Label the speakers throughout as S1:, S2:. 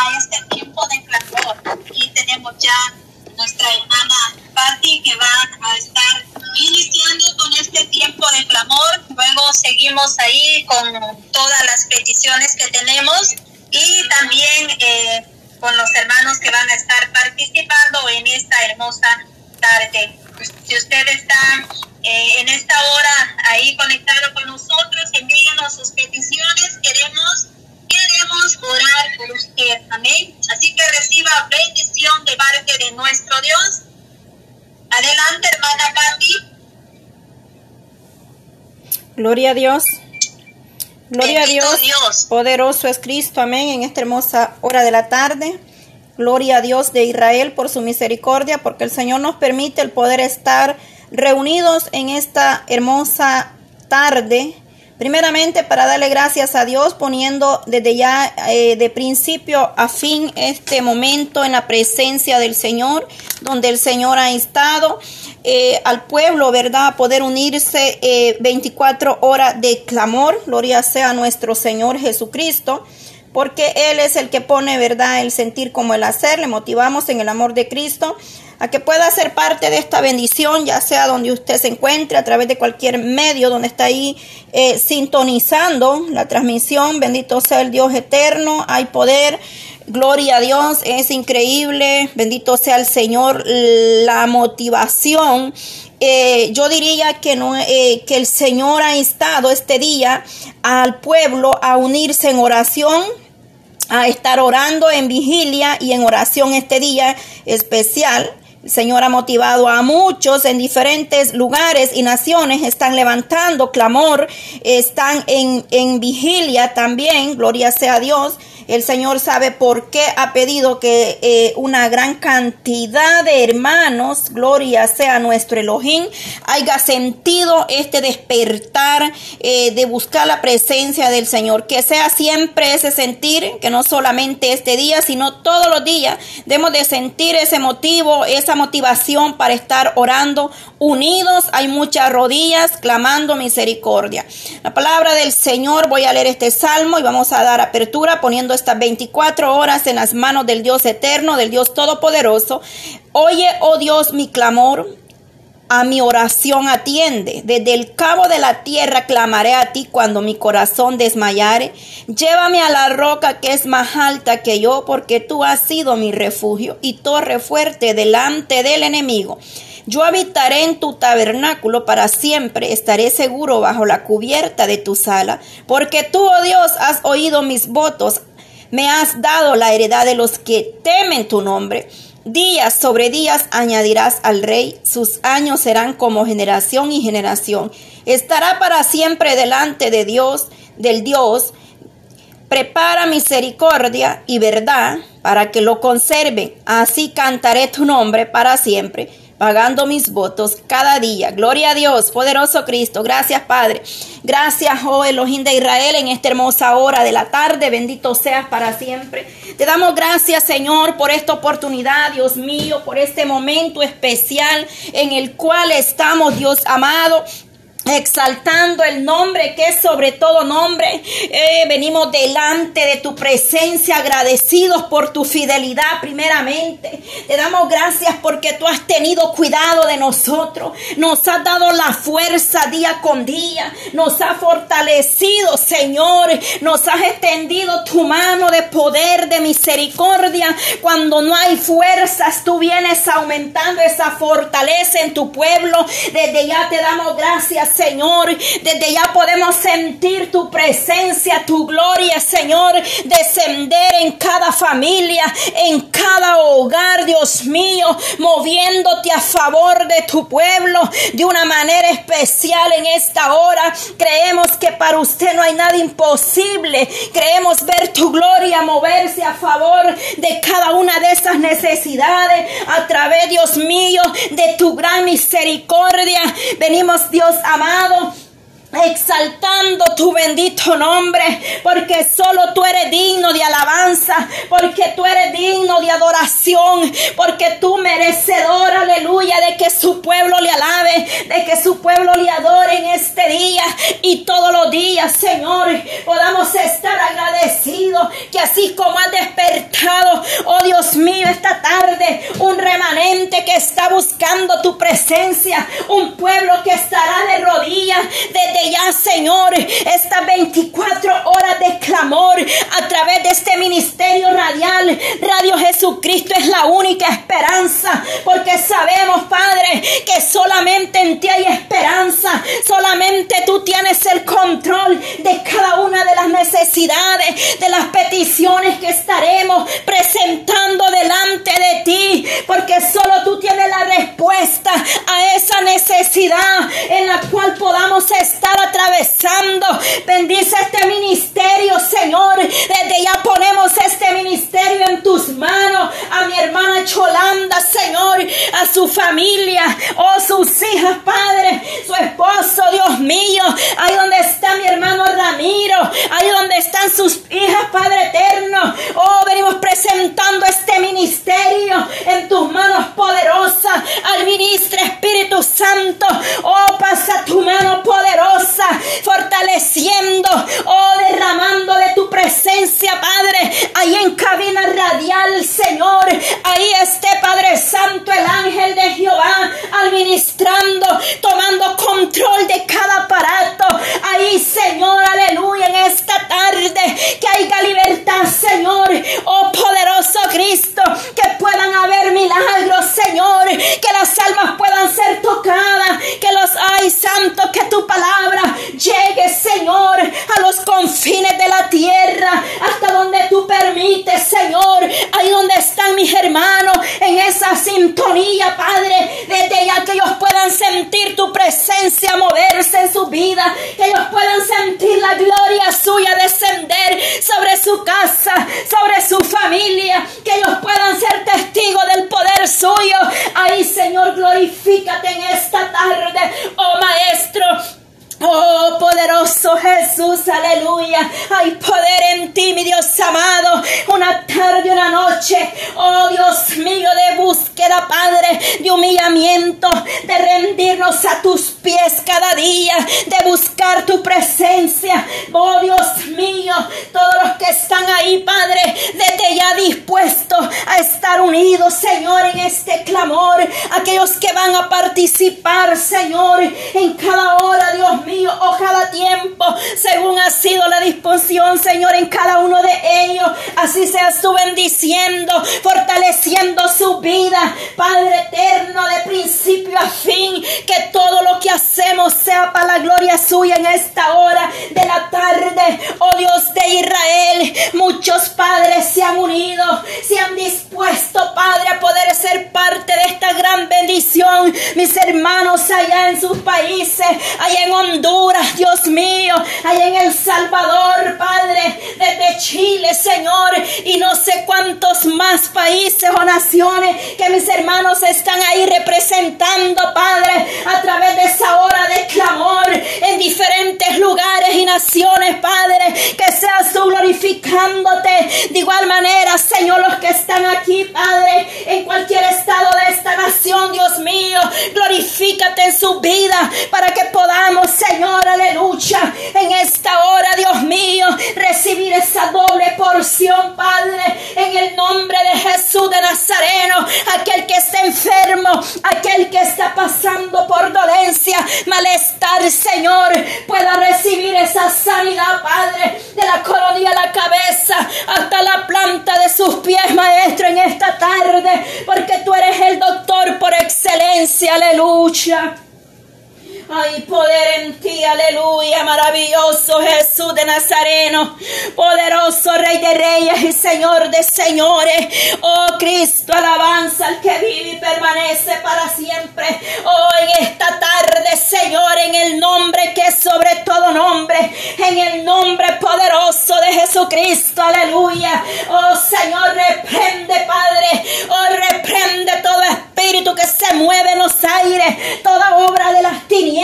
S1: a este tiempo de clamor. Aquí tenemos ya nuestra hermana Patti que va a estar iniciando con este tiempo de clamor. Luego seguimos ahí con todas las peticiones que tenemos y también eh, con los hermanos que van a estar participando en esta hermosa tarde. Si usted está eh, en esta hora ahí conectado con nosotros, envíenos sus peticiones. Queremos, queremos orar por usted. Amén. Así que reciba bendición de parte de nuestro Dios. Adelante, hermana Patti.
S2: Gloria a Dios. Gloria a Dios. Dios. Poderoso es Cristo. Amén. En esta hermosa hora de la tarde. Gloria a Dios de Israel por su misericordia, porque el Señor nos permite el poder estar reunidos en esta hermosa tarde. Primeramente para darle gracias a Dios poniendo desde ya eh, de principio a fin este momento en la presencia del Señor, donde el Señor ha estado eh, al pueblo, ¿verdad? A poder unirse 24 eh, horas de clamor. Gloria sea a nuestro Señor Jesucristo porque Él es el que pone, ¿verdad?, el sentir como el hacer. Le motivamos en el amor de Cristo a que pueda ser parte de esta bendición, ya sea donde usted se encuentre, a través de cualquier medio donde está ahí eh, sintonizando la transmisión. Bendito sea el Dios eterno, hay poder. Gloria a Dios, es increíble, bendito sea el Señor, la motivación eh, yo diría que, no, eh, que el Señor ha instado este día al pueblo a unirse en oración, a estar orando en vigilia y en oración este día especial. Señor ha motivado a muchos en diferentes lugares y naciones, están levantando clamor, están en, en vigilia también, gloria sea a Dios. El Señor sabe por qué ha pedido que eh, una gran cantidad de hermanos, gloria sea nuestro Elohim, haya sentido este despertar eh, de buscar la presencia del Señor. Que sea siempre ese sentir, que no solamente este día, sino todos los días debemos de sentir ese motivo, esa motivación para estar orando unidos. Hay muchas rodillas clamando misericordia. La palabra del Señor, voy a leer este salmo y vamos a dar apertura poniendo estas 24 horas en las manos del Dios eterno, del Dios todopoderoso. Oye, oh Dios, mi clamor, a mi oración atiende. Desde el cabo de la tierra clamaré a ti cuando mi corazón desmayare. Llévame a la roca que es más alta que yo, porque tú has sido mi refugio y torre fuerte delante del enemigo. Yo habitaré en tu tabernáculo para siempre, estaré seguro bajo la cubierta de tu sala, porque tú, oh Dios, has oído mis votos, me has dado la heredad de los que temen tu nombre. Días sobre días añadirás al rey, sus años serán como generación y generación. Estará para siempre delante de Dios, del Dios. Prepara misericordia y verdad para que lo conserven. Así cantaré tu nombre para siempre pagando mis votos cada día. Gloria a Dios, poderoso Cristo. Gracias, Padre. Gracias, oh Elohim de Israel, en esta hermosa hora de la tarde. Bendito seas para siempre. Te damos gracias, Señor, por esta oportunidad, Dios mío, por este momento especial en el cual estamos, Dios amado exaltando el nombre que es sobre todo nombre. Eh, venimos delante de tu presencia agradecidos por tu fidelidad primeramente. Te damos gracias porque tú has tenido cuidado de nosotros. Nos has dado la fuerza día con día. Nos has fortalecido, Señor. Nos has extendido tu mano de poder, de misericordia. Cuando no hay fuerzas, tú vienes aumentando esa fortaleza en tu pueblo. Desde ya te damos gracias, Señor. Desde ya podemos sentir tu presencia, tu gloria, Señor, descender en cada familia, en cada hogar, Dios mío, moviéndote a favor de tu pueblo de una manera especial en esta hora. Creemos que para usted no hay nada imposible. Creemos ver tu gloria moverse a favor de cada una de esas necesidades a través, Dios mío, de tu gran misericordia. Venimos, Dios amado exaltando tu bendito nombre, porque solo tú eres digno de alabanza, porque tú eres digno de adoración, porque tú merecedor, aleluya, de que su pueblo le alabe, de que su pueblo le adore en este día y todos los días, Señor, podamos estar agradecidos que así como has despertado, oh Dios mío, esta tarde, un remanente que está buscando tu presencia, un pueblo que estará de rodillas desde ya, Señor, estas 24 horas de clamor a través de este ministerio radial. Radio Jesucristo es la única esperanza, porque sabemos, Padre, que solamente en ti hay esperanza, solamente tú tienes el control de cada una de las necesidades, de las peticiones que estaremos aleluya. Hay poder en ti, mi Dios amado. Una tarde, una noche. Oh, Dios mío, de búsqueda, Padre, de humillamiento, de rendirnos a tus pies cada día, de buscar tu presencia. Oh, Dios mío, todos los que están ahí, Padre, desde ya dispuestos a estar unidos, Señor, en este clamor. Aquellos que van a participar, Señor, en cada hora, Dios mío o cada tiempo, según ha sido la disposición, Señor, en cada uno de ellos. Así sea su bendiciendo, fortaleciendo su vida, Padre eterno, de principio a fin, que todo lo que hacemos sea para la gloria suya en esta hora de la tarde. Oh Dios de Israel, muchos padres se han unido, se han dispuesto, Padre, a poder ser parte de esta gran bendición. Mis hermanos allá en sus países, allá en Honduras, Dios mío, allá en El Salvador, Padre, desde Chile, Señor, y no sé cuántos más países o naciones que mis hermanos están ahí representando, Padre, a través de esa hora de clamor en diferentes lugares y naciones, Padre, que seas tú glorificándote. De igual manera, Señor, los que están aquí, Padre, en cualquier estado de esta nación, Dios mío, glorifícate en su vida para que podamos, Señor, aleluya, en esta hora, Dios mío, recibir esa doble porción, Padre, en el nombre de Jesús de Nazareno, aquel que está enfermo, aquel que está pasando por dolencia, malestar, Señor, pueda recibir esa sanidad, Padre, de la coronilla a la cabeza hasta la planta de sus pies, Maestro, en esta tarde, porque tú eres el doctor por excelencia, aleluya. Hay poder en ti, aleluya, maravilloso Jesús de Nazareno, poderoso Rey de Reyes y Señor de Señores. Oh Cristo, alabanza al que vive y permanece para siempre. Oh, en esta tarde, Señor, en el nombre que es sobre todo nombre, en el nombre poderoso de Jesucristo, aleluya. Oh Señor, reprende, Padre, oh reprende todo espíritu que se mueve en los aires, toda obra de las tinieblas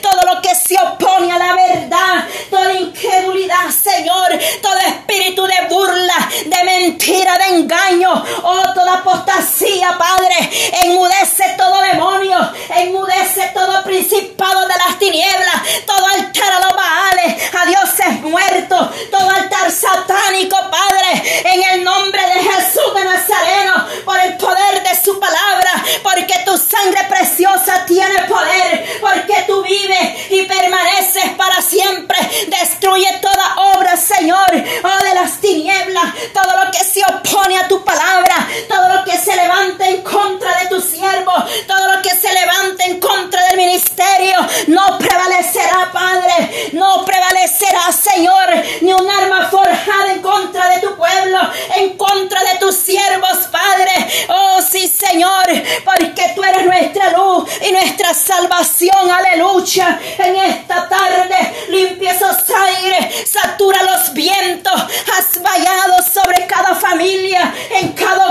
S2: todo lo que se opone a la verdad, toda incredulidad, Señor, todo espíritu de burla, de mentira, de engaño, oh, toda apostasía, Padre, enmudece todo demonio, enmudece todo principado de las tinieblas, todo altar a los baales, a dioses muertos, todo altar satánico, Padre, en el nombre de Jesús de Nazareno, por el poder de su palabra, porque tu sangre preciosa tiene poder, porque tú vives y permaneces para siempre. Destruye toda obra, Señor, oh de las tinieblas, todo lo que se opone a tu palabra, todo lo que se levanta en contra de tu siervo, todo lo que se levanta en contra del ministerio, no prevalecerá, Padre, no prevalecerá, Señor, ni un arma forjada en contra de tu pueblo, en contra de tus siervos, Padre. Oh, sí, Señor, porque tú eres nuestra luz y nuestra salvación aleluya. En esta tarde limpia esos aires, satura los vientos, has vallado sobre cada familia, en cada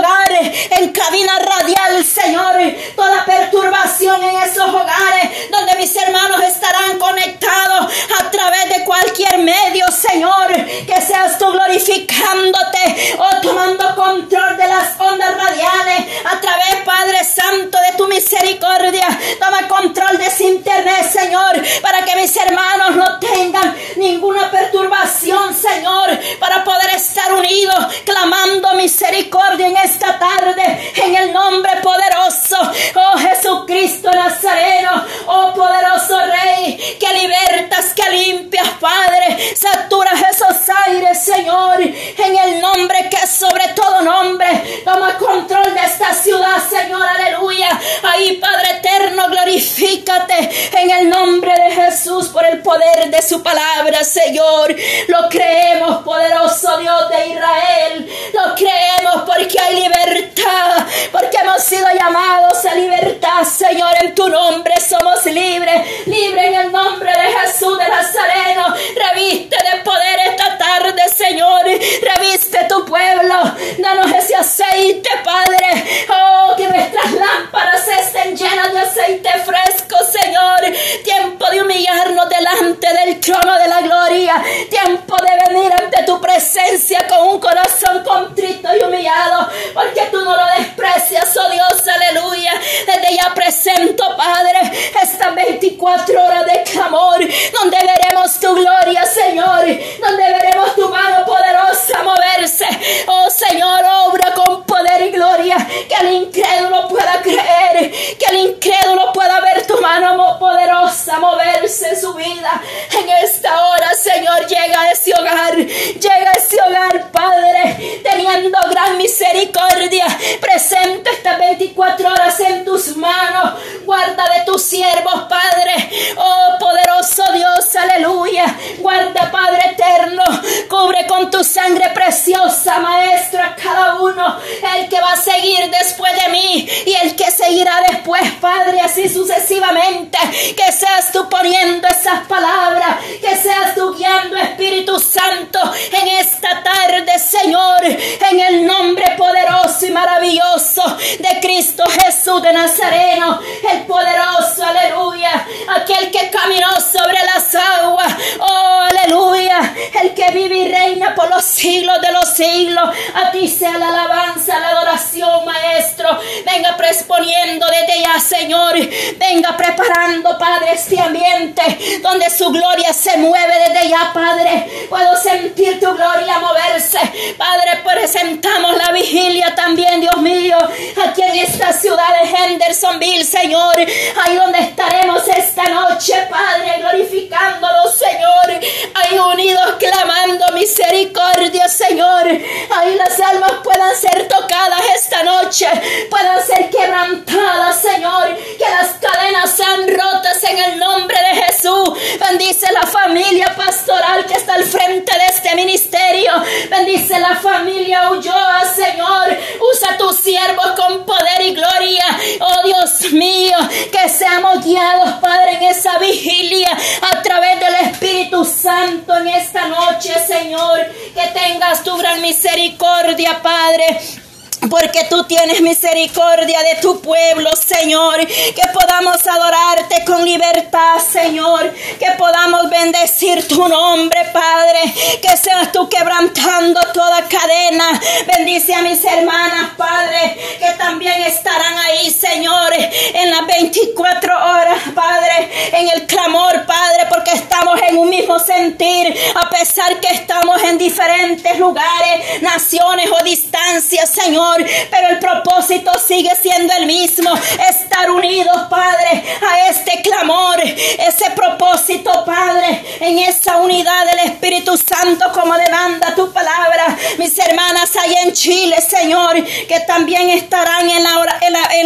S2: Jacksonville, Señor. Ahí Santo en esta noche, Señor. Que tengas tu gran misericordia, Padre tú tienes misericordia de tu pueblo, Señor. Que podamos adorarte con libertad, Señor. Que podamos bendecir tu nombre, Padre. Que seas tú quebrantando toda cadena. Bendice a mis hermanas, Padre, que también estarán ahí, Señor, en las 24 horas, Padre, en el clamor, Padre, porque estamos en un mismo sentir, a pesar que estamos en diferentes lugares, naciones o distancias, Señor, pero el propósito sigue siendo el mismo, estar unidos, Padre, a este clamor, ese propósito, Padre, en esa unidad del Espíritu Santo como demanda tu palabra. Mis hermanas allá en Chile, Señor, que también estarán en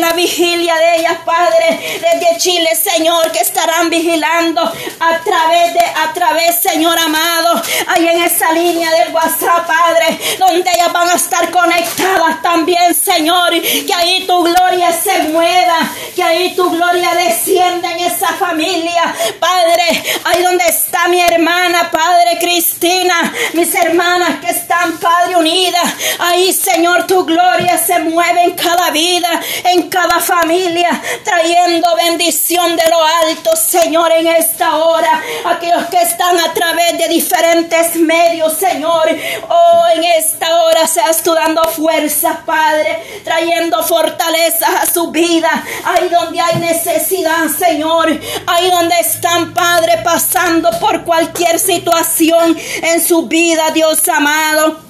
S2: la, vigilia de ellas, Padre, desde Chile, Señor, que estarán vigilando a través de, a través, Señor amado, ahí en esa línea del WhatsApp, Padre, donde ellas van a estar conectadas también, Señor, que ahí tu gloria se mueva, que ahí tu gloria descienda en esa familia, Padre, ahí donde está mi hermana, Padre Cristina, mis hermanas que están, Padre, unidas, ahí, Señor, tu gloria se mueve en cada vida, en cada familia, trayendo bendición de lo alto, Señor, en esta hora, aquellos que están a través de diferentes medios, Señor, oh, en esta hora seas tú dando fuerza, Padre, trayendo fortaleza a su vida, ahí donde hay necesidad, Señor, ahí donde están, Padre, pasando por cualquier situación en su vida, Dios amado.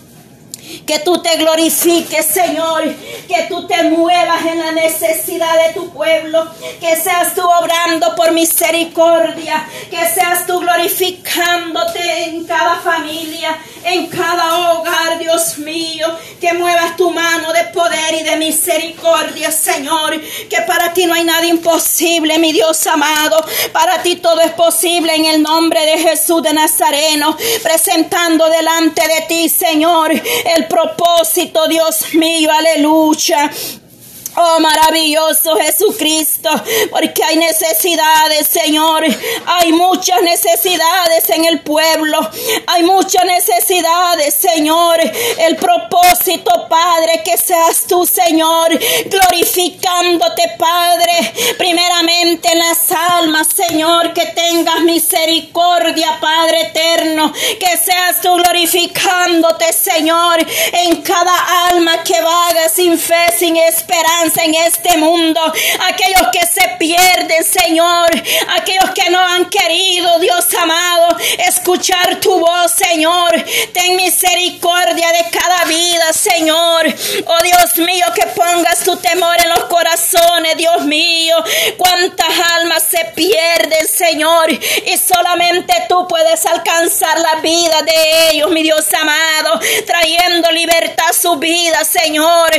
S2: Que tú te glorifiques, Señor. Que tú te muevas en la necesidad de tu pueblo. Que seas tú obrando por misericordia. Que seas tú glorificándote en cada familia, en cada hogar, Dios mío. Que muevas tu mano de poder y de misericordia, Señor. Que para ti no hay nada imposible, mi Dios amado. Para ti todo es posible en el nombre de Jesús de Nazareno. Presentando delante de ti, Señor, el propósito, Dios mío, aleluya. Oh, maravilloso Jesucristo, porque hay necesidades, Señor. Hay muchas necesidades en el pueblo. Hay muchas necesidades, Señor. El propósito, Padre, que seas tú, Señor, glorificándote, Padre. Primeramente en las almas, Señor, que tengas misericordia, Padre eterno. Que seas tú glorificándote, Señor, en cada alma que vaga sin fe, sin esperanza en este mundo, aquellos que se pierden, Señor, aquellos que no han querido, Dios amado, escuchar tu voz, Señor. Ten misericordia de cada vida, Señor. Oh Dios mío, que pongas tu temor en los corazones, Dios mío. Cuántas almas se pierden, Señor, y solamente tú puedes alcanzar la vida de ellos, mi Dios amado, trayendo libertad a su vida, Señor.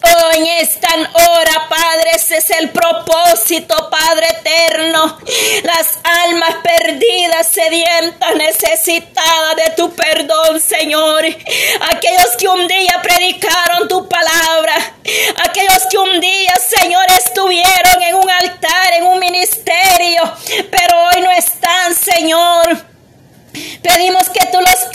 S2: Oh, en esta hora, Padre, ese es el propósito, Padre eterno. Las almas perdidas, sedientas, necesitadas de tu perdón, Señor. Aquellos que un día predicaron tu palabra. Aquellos que un día, Señor, estuvieron en un altar, en un ministerio. Pero hoy no están, Señor.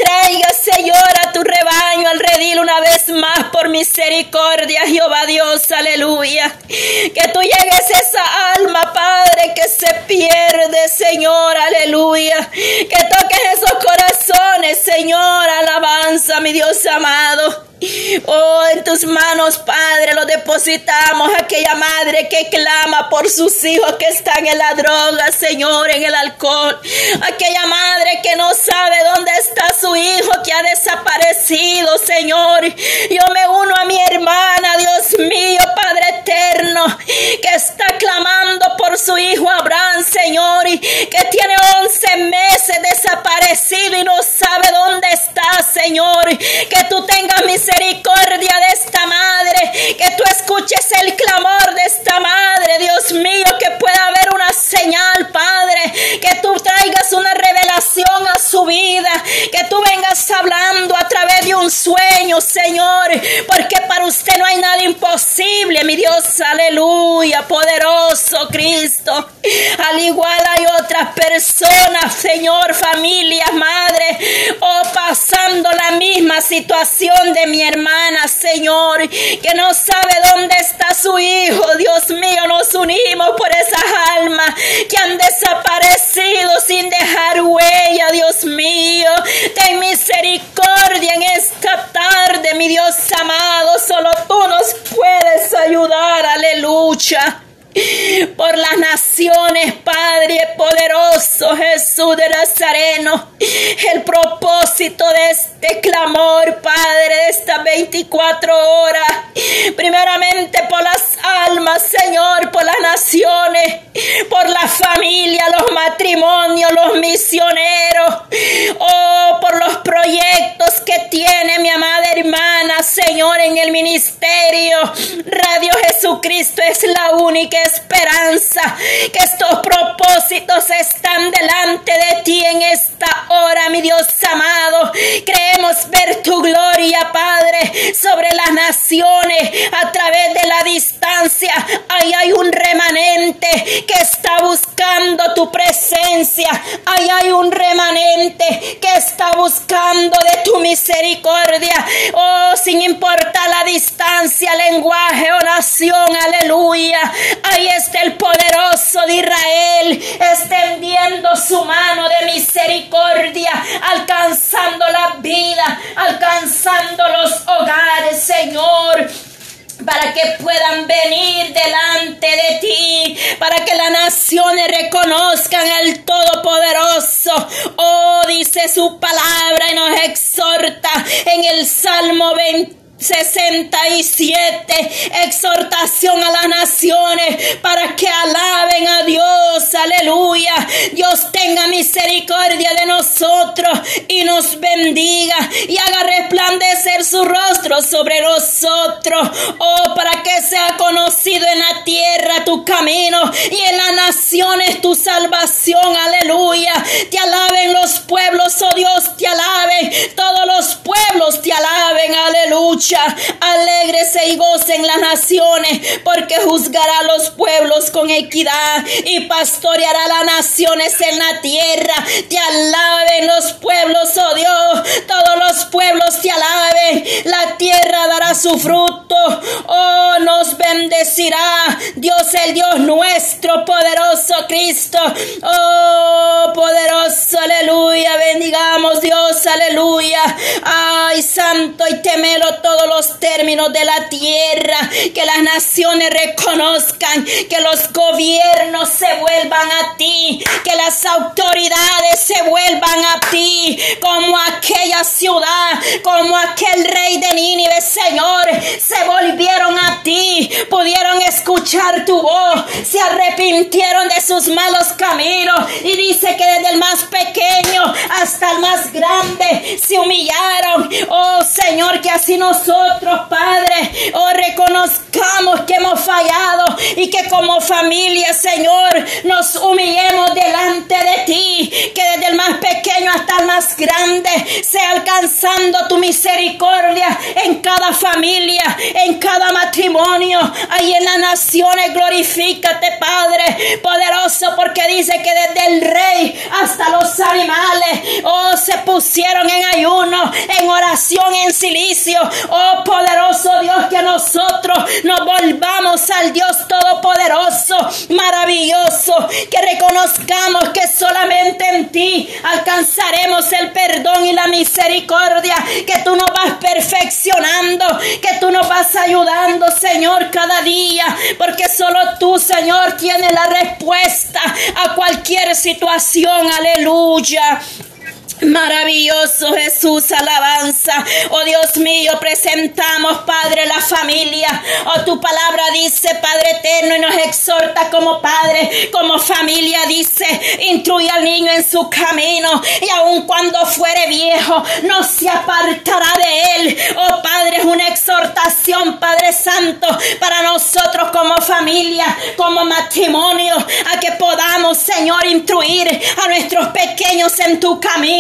S2: Los traigas, Señor, a tu rebaño, al redil una vez más por misericordia, Jehová Dios, aleluya. Que tú llegues a esa alma, Padre, que se pierde, Señor, aleluya. Que toques esos corazones, Señor, alabanza, mi Dios amado. Oh, en tus manos, Padre, lo depositamos. Aquella madre que clama por sus hijos que están en la droga, Señor, en el alcohol. Aquella madre que no sabe dónde está su hijo que ha desaparecido, Señor. Yo me uno a mi hermana, Dios mío, Padre eterno, que está clamando por su hijo Abraham, Señor, que tiene 11 meses desaparecido y no sabe dónde está, Señor. Que tú tengas misericordia misericordia de esta madre, que tú escuches el clamor de esta madre, Dios mío, que pueda haber una señal, Padre, que tú traigas una revelación a su vida, que tú vengas hablando a través de un sueño, Señor, porque para usted no hay nada imposible, mi Dios, aleluya, poderoso Cristo. Al igual hay otras personas, Señor, familias, madre, oh, pasando la misma situación de mi hermana, Señor, que no sabe dónde está su hijo. Dios mío, nos unimos por esas almas que han desaparecido sin dejar huella, Dios mío. Ten misericordia en esta tarde, mi Dios amado. Solo tú nos puedes ayudar. Aleluya por las naciones, Padre poderoso Jesús de Nazareno. El propósito de este clamor, Padre, de estas 24 horas. Primeramente por las almas, Señor, por las naciones, por la familia, los matrimonios, los misioneros. Oh, por los proyectos que tiene mi amada hermana, Señor, en el ministerio. Radio Jesucristo es la única esperanza, que estos propósitos están delante de ti en esta hora, mi Dios amado. Creemos ver tu gloria, Padre, sobre las naciones a través de la distancia. Ahí hay un remanente que está buscando tu presencia. Ahí hay un remanente que está buscando de tu misericordia. Oh, sin importar la distancia, lenguaje o nación, aleluya. Está el poderoso de Israel extendiendo su mano de misericordia, alcanzando la vida, alcanzando los hogares, Señor para que puedan venir delante de ti, para que las naciones reconozcan al Todopoderoso. Oh, dice su palabra y nos exhorta en el Salmo 20 67, exhortación a las naciones para que alaben a Dios, aleluya. Dios tenga misericordia de nosotros y nos bendiga y haga resplandecer su rostro sobre nosotros. Oh, para que sea conocido en la tierra tu camino y en las naciones tu salvación, aleluya. Te alaben los pueblos, oh Dios, te alaben. Todos los pueblos te alaben, aleluya. Alégrese y gocen las naciones, porque juzgará a los pueblos con equidad y pastoreará las naciones en la tierra. Te alaben los pueblos, oh Dios, todos los pueblos te alaben. La tierra dará su fruto, oh, nos bendecirá. Dios, el Dios nuestro, poderoso Cristo, oh, poderoso, aleluya. Bendigamos Dios, aleluya. Ay, santo y temelo todo los términos de la tierra, que las naciones reconozcan, que los gobiernos se vuelvan a ti, que las autoridades se vuelvan a ti, como aquella ciudad, como aquel rey de Nínive, Señor, se volvieron a ti, pudieron escuchar tu se arrepintieron de sus malos caminos y dice que desde el más pequeño hasta el más grande se humillaron. Oh Señor, que así nosotros Padre, oh, reconozcamos que hemos fallado y que como familia, Señor, nos humillemos delante de ti, que desde el más pequeño hasta el más grande sea alcanzando tu misericordia en cada familia, en cada matrimonio, ahí en las naciones, glorifícate, Padre, poderoso, porque dice que desde el rey hasta los animales, oh, se pusieron en ayuno, en oración, en silicio, oh, poderoso Dios, que nosotros nos volvamos al Dios todopoderoso, maravilloso, que reconozcamos que solamente en ti alcanzaremos el perdón y la misericordia, que tú nos vas perfeccionando, que tú nos vas ayudando, Señor, cada día, porque solo tú, Señor, tienes la respuesta a cualquier situación, aleluya. Maravilloso Jesús, alabanza. Oh Dios mío, presentamos, Padre, la familia. Oh, tu palabra dice, Padre eterno, y nos exhorta como Padre, como familia, dice, instruye al niño en su camino, y aun cuando fuere viejo, no se apartará de él. Oh Padre, es una exhortación, Padre Santo, para nosotros como familia, como matrimonio, a que podamos, Señor, instruir a nuestros pequeños en tu camino,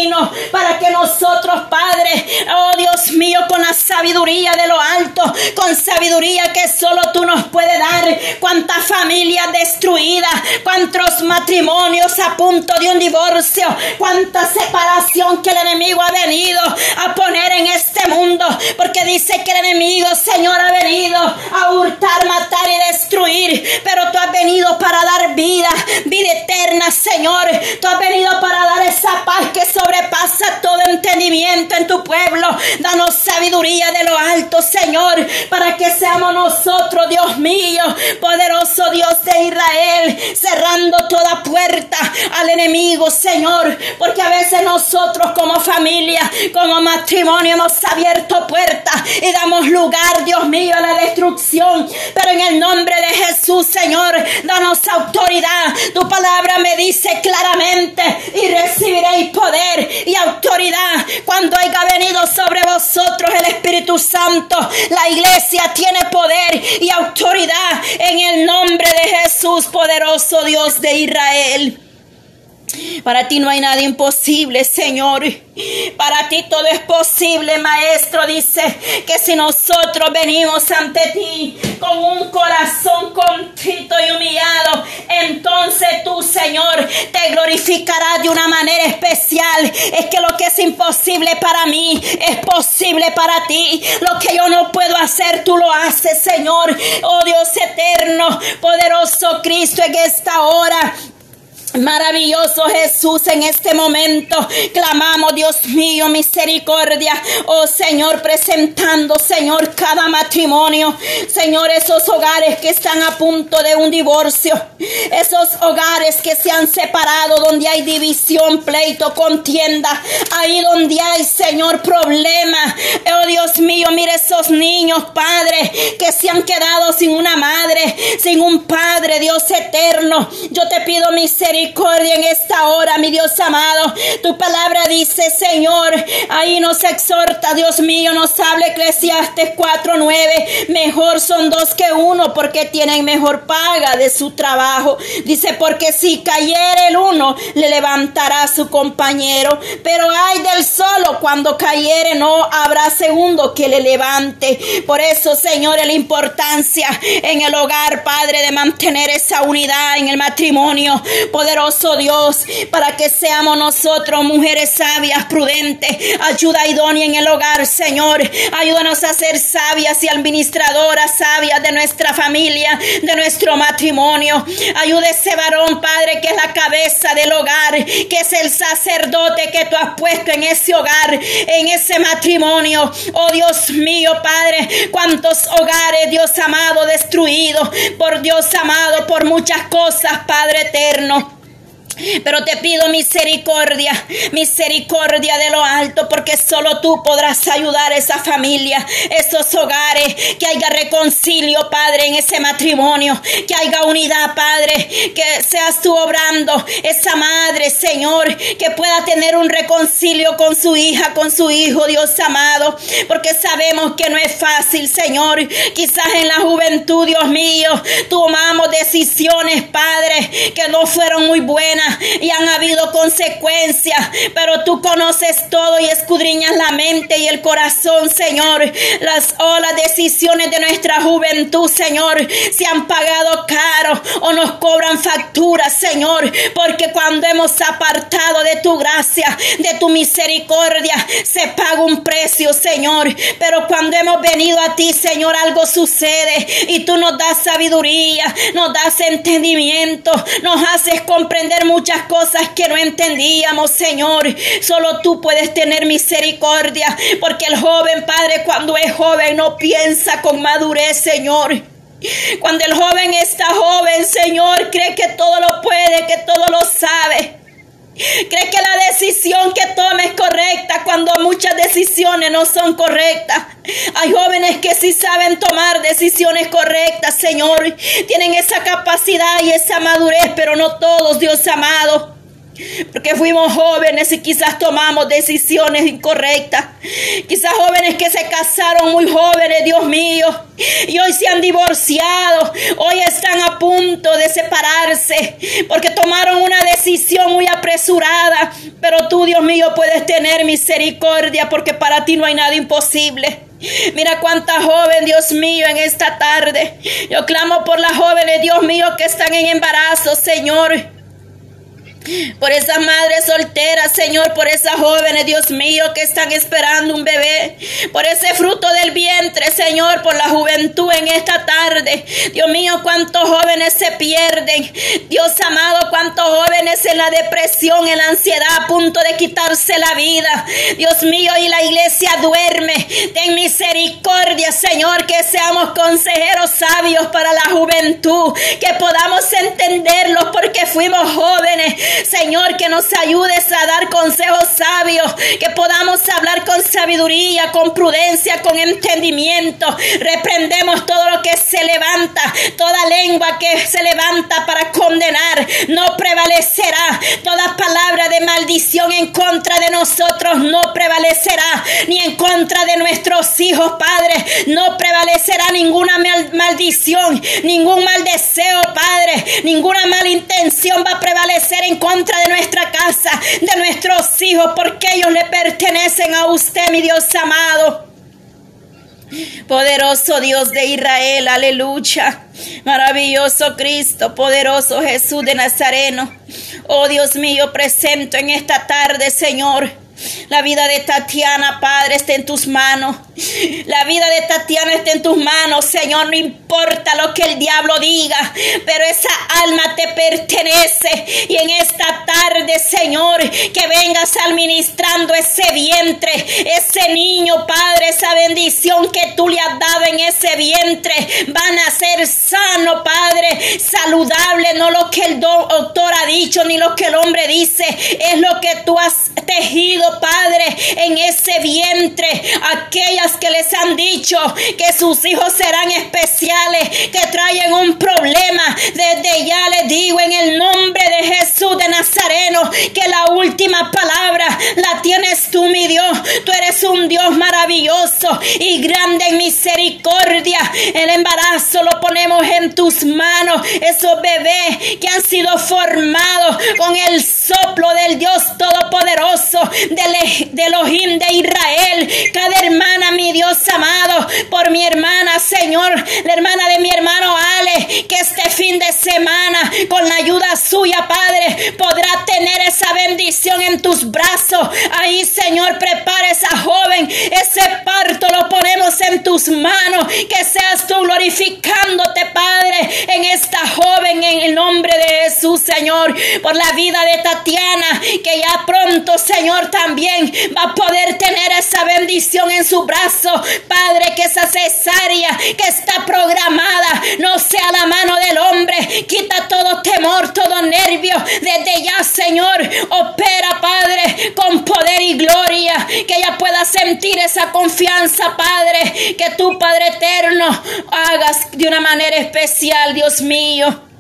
S2: para que nosotros, Padre, oh Dios mío, con la sabiduría de lo alto, con sabiduría que solo tú nos puedes dar, cuántas familias destruidas, cuántos matrimonios a punto de un divorcio, cuánta separación que el enemigo ha venido a poner en este mundo, porque dice que el enemigo, Señor, ha venido a hurtar, matar y destruir, pero tú has venido para dar vida, vida eterna, Señor. Tú has venido para dar esa paz que sobrepasa todo entendimiento en tu pueblo. Danos sabiduría de lo alto, Señor, para que seamos nosotros, Dios mío, poderoso Dios de Israel, cerrando toda puerta al enemigo, Señor, porque a veces nosotros como familia, como matrimonio hemos abierto puertas y damos lugar, Dios mío, a la destrucción. Pero en el nombre de Jesús, Señor, danos autoridad. Tu palabra me dice claramente y recibiréis poder y autoridad cuando haya venido sobre vosotros el Espíritu Santo. La iglesia tiene poder y autoridad en el nombre de Jesús, poderoso Dios de Israel. Para ti no hay nada imposible, Señor. Para ti todo es posible, Maestro. Dice que si nosotros venimos ante ti con un corazón contrito y humillado, entonces tú, Señor, te glorificarás de una manera especial. Es que lo que es imposible para mí es posible para ti. Lo que yo no puedo hacer, tú lo haces, Señor. Oh Dios eterno, poderoso Cristo, en esta hora Maravilloso Jesús, en este momento clamamos, Dios mío, misericordia. Oh Señor, presentando, Señor, cada matrimonio. Señor, esos hogares que están a punto de un divorcio. Esos hogares que se han separado, donde hay división, pleito, contienda. Ahí donde hay, Señor, problema. Oh Dios mío, mire esos niños, Padre, que se han quedado sin una madre, sin un Padre, Dios eterno. Yo te pido misericordia misericordia en esta hora, mi Dios amado. Tu palabra dice, Señor, ahí nos exhorta, Dios mío, nos habla Eclesiastes 4:9. Mejor son dos que uno porque tienen mejor paga de su trabajo. Dice, porque si cayere el uno, le levantará su compañero. Pero hay del solo, cuando cayere no habrá segundo que le levante. Por eso, Señor, la importancia en el hogar, Padre, de mantener esa unidad en el matrimonio. Dios, para que seamos nosotros mujeres sabias, prudentes, ayuda idónea en el hogar, Señor. Ayúdanos a ser sabias y administradoras sabias de nuestra familia, de nuestro matrimonio. Ayuda ese varón, Padre, que es la cabeza del hogar, que es el sacerdote que tú has puesto en ese hogar, en ese matrimonio. Oh Dios mío, Padre, cuántos hogares, Dios amado, destruidos por Dios amado, por muchas cosas, Padre eterno. Pero te pido misericordia, misericordia de lo alto, porque solo tú podrás ayudar a esa familia, esos hogares, que haya reconcilio, Padre, en ese matrimonio, que haya unidad, Padre, que seas tú obrando esa madre, Señor, que pueda tener un reconcilio con su hija, con su hijo, Dios amado, porque sabemos que no es fácil, Señor. Quizás en la juventud, Dios mío, tomamos decisiones, Padre, que no fueron muy buenas y han habido consecuencias, pero tú conoces todo y escudriñas la mente y el corazón, Señor. Las o las decisiones de nuestra juventud, Señor, se han pagado caro o nos cobran facturas, Señor, porque cuando hemos apartado de tu gracia, de tu misericordia, se paga un precio, Señor. Pero cuando hemos venido a ti, Señor, algo sucede y tú nos das sabiduría, nos das entendimiento, nos haces comprender muchas cosas que no entendíamos, Señor. Solo tú puedes tener misericordia, porque el joven Padre cuando es joven no piensa con madurez, Señor. Cuando el joven está joven, Señor, cree que todo lo puede, que todo lo sabe. Cree que la decisión que tome es correcta cuando muchas decisiones no son correctas. Hay jóvenes que sí saben tomar decisiones correctas, Señor. Tienen esa capacidad y esa madurez, pero no todos, Dios amado. Porque fuimos jóvenes y quizás tomamos decisiones incorrectas. Quizás jóvenes que se casaron muy jóvenes, Dios mío. Y hoy se han divorciado, hoy están a punto de separarse porque tomaron una decisión muy apresurada, pero tú, Dios mío, puedes tener misericordia porque para ti no hay nada imposible. Mira cuánta joven, Dios mío, en esta tarde. Yo clamo por las jóvenes, Dios mío, que están en embarazo, Señor por esas madres solteras, Señor, por esas jóvenes, Dios mío, que están esperando un bebé, por ese fruto del vientre, Señor, por la juventud en esta tarde. Dios mío, cuántos jóvenes se pierden. Dios amado, cuántos jóvenes en la depresión, en la ansiedad, a punto de quitarse la vida. Dios mío, y la iglesia duerme. Ten misericordia, Señor, que seamos consejeros sabios para la juventud, que podamos entenderlos porque fuimos jóvenes Señor, que nos ayudes a dar consejos sabios, que podamos hablar con sabiduría, con prudencia, con entendimiento. Reprendemos todo lo que se levanta, toda lengua que se levanta para condenar, no prevalecerá. Toda palabra de maldición en contra de nosotros no prevalecerá, ni en contra de nuestros hijos, Padre. No prevalecerá ninguna maldición, ningún mal deseo, Padre. Ninguna mala intención va a prevalecer en contra de nuestra casa, de nuestros hijos, porque ellos le pertenecen a usted, mi Dios amado. Poderoso Dios de Israel, aleluya. Maravilloso Cristo, poderoso Jesús de Nazareno. Oh Dios mío, presento en esta tarde, Señor la vida de Tatiana, Padre, está en tus manos. La vida de Tatiana está en tus manos, Señor. No importa lo que el diablo diga, pero esa alma te pertenece. Y en esta tarde, Señor, que vengas administrando ese vientre, ese niño, Padre, esa bendición que tú le has dado en ese vientre. Van a ser sano, Padre, saludable, no lo que el doctor ha dicho ni lo que el hombre dice, es lo que tú has tejido Padre, en ese vientre, que les han dicho que sus hijos serán especiales, que traen un problema, desde ya les digo en el nombre de Jesús de Nazareno, que la última palabra la tienes tú, mi Dios. Tú eres un Dios maravilloso y grande en misericordia. El embarazo lo ponemos en tus manos. Esos bebés que han sido formados con el soplo del Dios Todopoderoso, de Elohim de Israel. Cada hermana, mi Dios amado, por mi hermana, Señor, la hermana de mi hermano Ale, que este fin de semana, con la ayuda suya, Padre, podrá tener esa bendición en tus brazos. Ahí, Señor, prepara esa joven, ese parto lo ponemos en tus manos. Que seas tú glorificándote, Padre, en esta joven, en el nombre de Jesús, Señor, por la vida de Tatiana, que ya pronto, Señor, también va a poder tener esa bendición en su brazo. Padre, que esa cesárea que está programada no sea la mano del hombre. Quita todo temor, todo nervio. Desde ya, Señor, opera, Padre, con poder y gloria. Que ella pueda sentir esa confianza, Padre. Que tú, Padre eterno, hagas de una manera especial, Dios mío.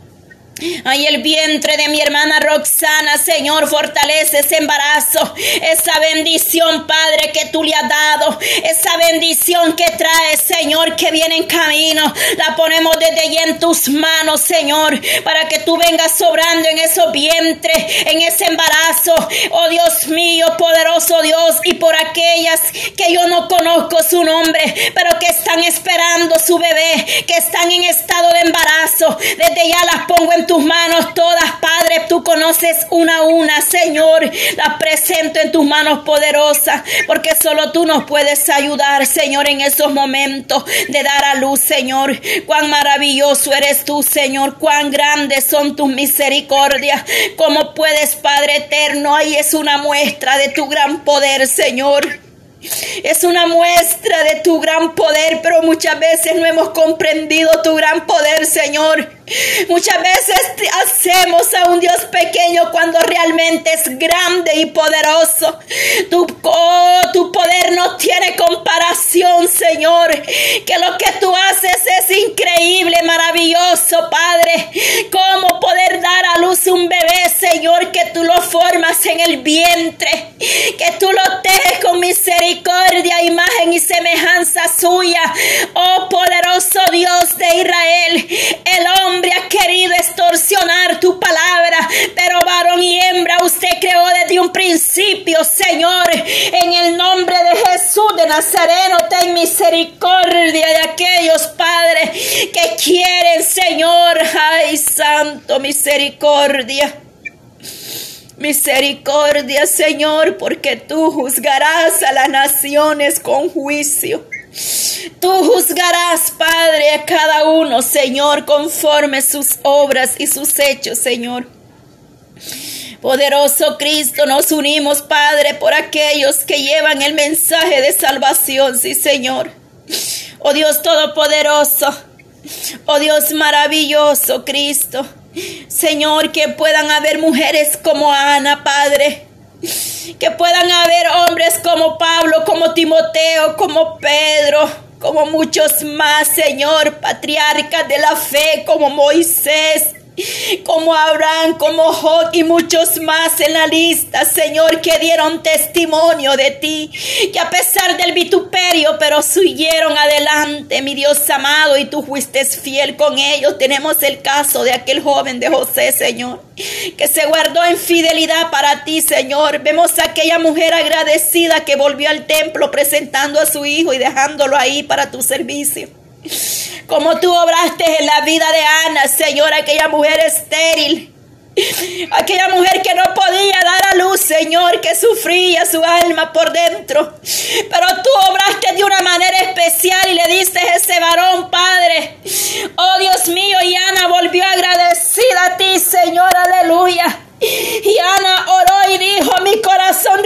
S2: Ay, el vientre de mi hermana Roxana, Señor, fortalece ese embarazo, esa bendición, Padre, que tú le has dado, esa bendición que trae, Señor, que viene en camino. La ponemos desde ya en tus manos, Señor, para que tú vengas sobrando en esos vientres, en ese embarazo. Oh Dios mío, poderoso Dios, y por aquellas que yo no conozco su nombre, pero que están esperando su bebé, que están en estado de embarazo, desde ya las pongo en tus manos todas, Padre. Tú conoces una a una, Señor. Las presento en tus manos poderosas, porque solo tú nos puedes ayudar, Señor, en esos momentos de dar a luz, Señor. Cuán maravilloso eres tú, Señor. Cuán grandes son tus misericordias. Como puedes, Padre eterno, ahí es una muestra de tu gran poder, Señor. Es una muestra de tu gran poder, pero muchas veces no hemos comprendido tu gran poder, Señor. Muchas veces hacemos a un Dios pequeño cuando realmente es grande y poderoso. Tu, oh, tu poder no tiene comparación, Señor. Que lo que tú haces es increíble, maravilloso, Padre. ¿Cómo poder dar a luz un bebé, Señor, que tú lo formas en el vientre? Que tú lo tejes con misericordia, imagen y semejanza suya. Oh, poderoso Dios de Israel, el hombre ha querido extorsionar tu palabra, pero varón y hembra usted creó desde un principio, Señor, en el nombre de Jesús de Nazareno, ten misericordia de aquellos padres que quieren, Señor, ay, santo, misericordia. Misericordia, Señor, porque tú juzgarás a las naciones con juicio. Tú juzgarás, Padre, a cada uno, Señor, conforme sus obras y sus hechos, Señor. Poderoso Cristo, nos unimos, Padre, por aquellos que llevan el mensaje de salvación, sí, Señor. Oh Dios Todopoderoso, oh Dios maravilloso, Cristo. Señor, que puedan haber mujeres como Ana, Padre. Que puedan haber hombres como Pablo, como Timoteo, como Pedro, como muchos más, Señor, patriarcas de la fe, como Moisés como Abraham, como Job y muchos más en la lista, Señor, que dieron testimonio de ti, que a pesar del vituperio, pero siguieron adelante, mi Dios amado, y tú fuiste fiel con ellos. Tenemos el caso de aquel joven de José, Señor, que se guardó en fidelidad para ti, Señor. Vemos a aquella mujer agradecida que volvió al templo presentando a su hijo y dejándolo ahí para tu servicio. Como tú obraste en la vida de Ana, Señor, aquella mujer estéril. Aquella mujer que no podía dar a luz, Señor, que sufría su alma por dentro. Pero tú obraste de una manera especial y le diste ese varón, Padre. Oh Dios mío, y Ana volvió agradecida a ti, Señor, aleluya. Y Ana oró y dijo, mi corazón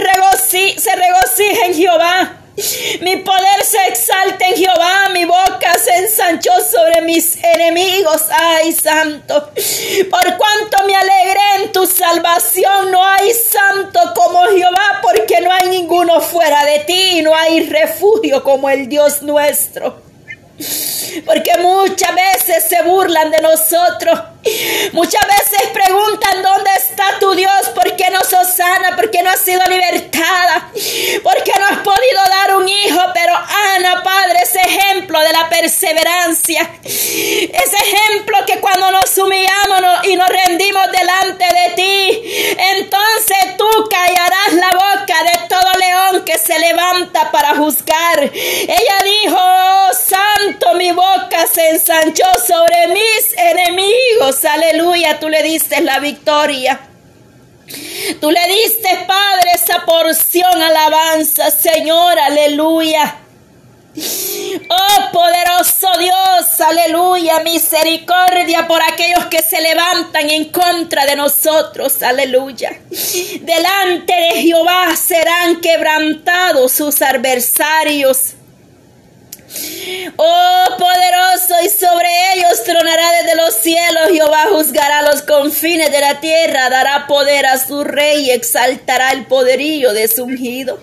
S2: se regocija en Jehová. Mi poder ensanchó sobre mis enemigos. Ay, santo, por cuanto me alegré en tu salvación, no hay santo como Jehová, porque no hay ninguno fuera de ti, no hay refugio como el Dios nuestro. Porque muchas veces se burlan de nosotros. Muchas veces preguntan dónde está tu Dios, por qué no sos sana, por qué no has sido libertada, por qué no has podido dar un hijo. Pero Ana, Padre, ese ejemplo de la perseverancia, ese ejemplo que cuando nos humillamos y nos rendimos delante de ti, entonces tú callarás la boca de todo león que se levanta para juzgar. Ella dijo, oh, santo, mi boca se ensanchó sobre mis enemigos. Aleluya, tú le diste la victoria. Tú le diste, Padre, esa porción alabanza, Señor, aleluya. Oh poderoso Dios, aleluya, misericordia por aquellos que se levantan en contra de nosotros, aleluya. Delante de Jehová serán quebrantados sus adversarios. Oh poderoso, y sobre ellos tronará desde los cielos. Jehová juzgará los confines de la tierra, dará poder a su rey y exaltará el poderío de su ungido.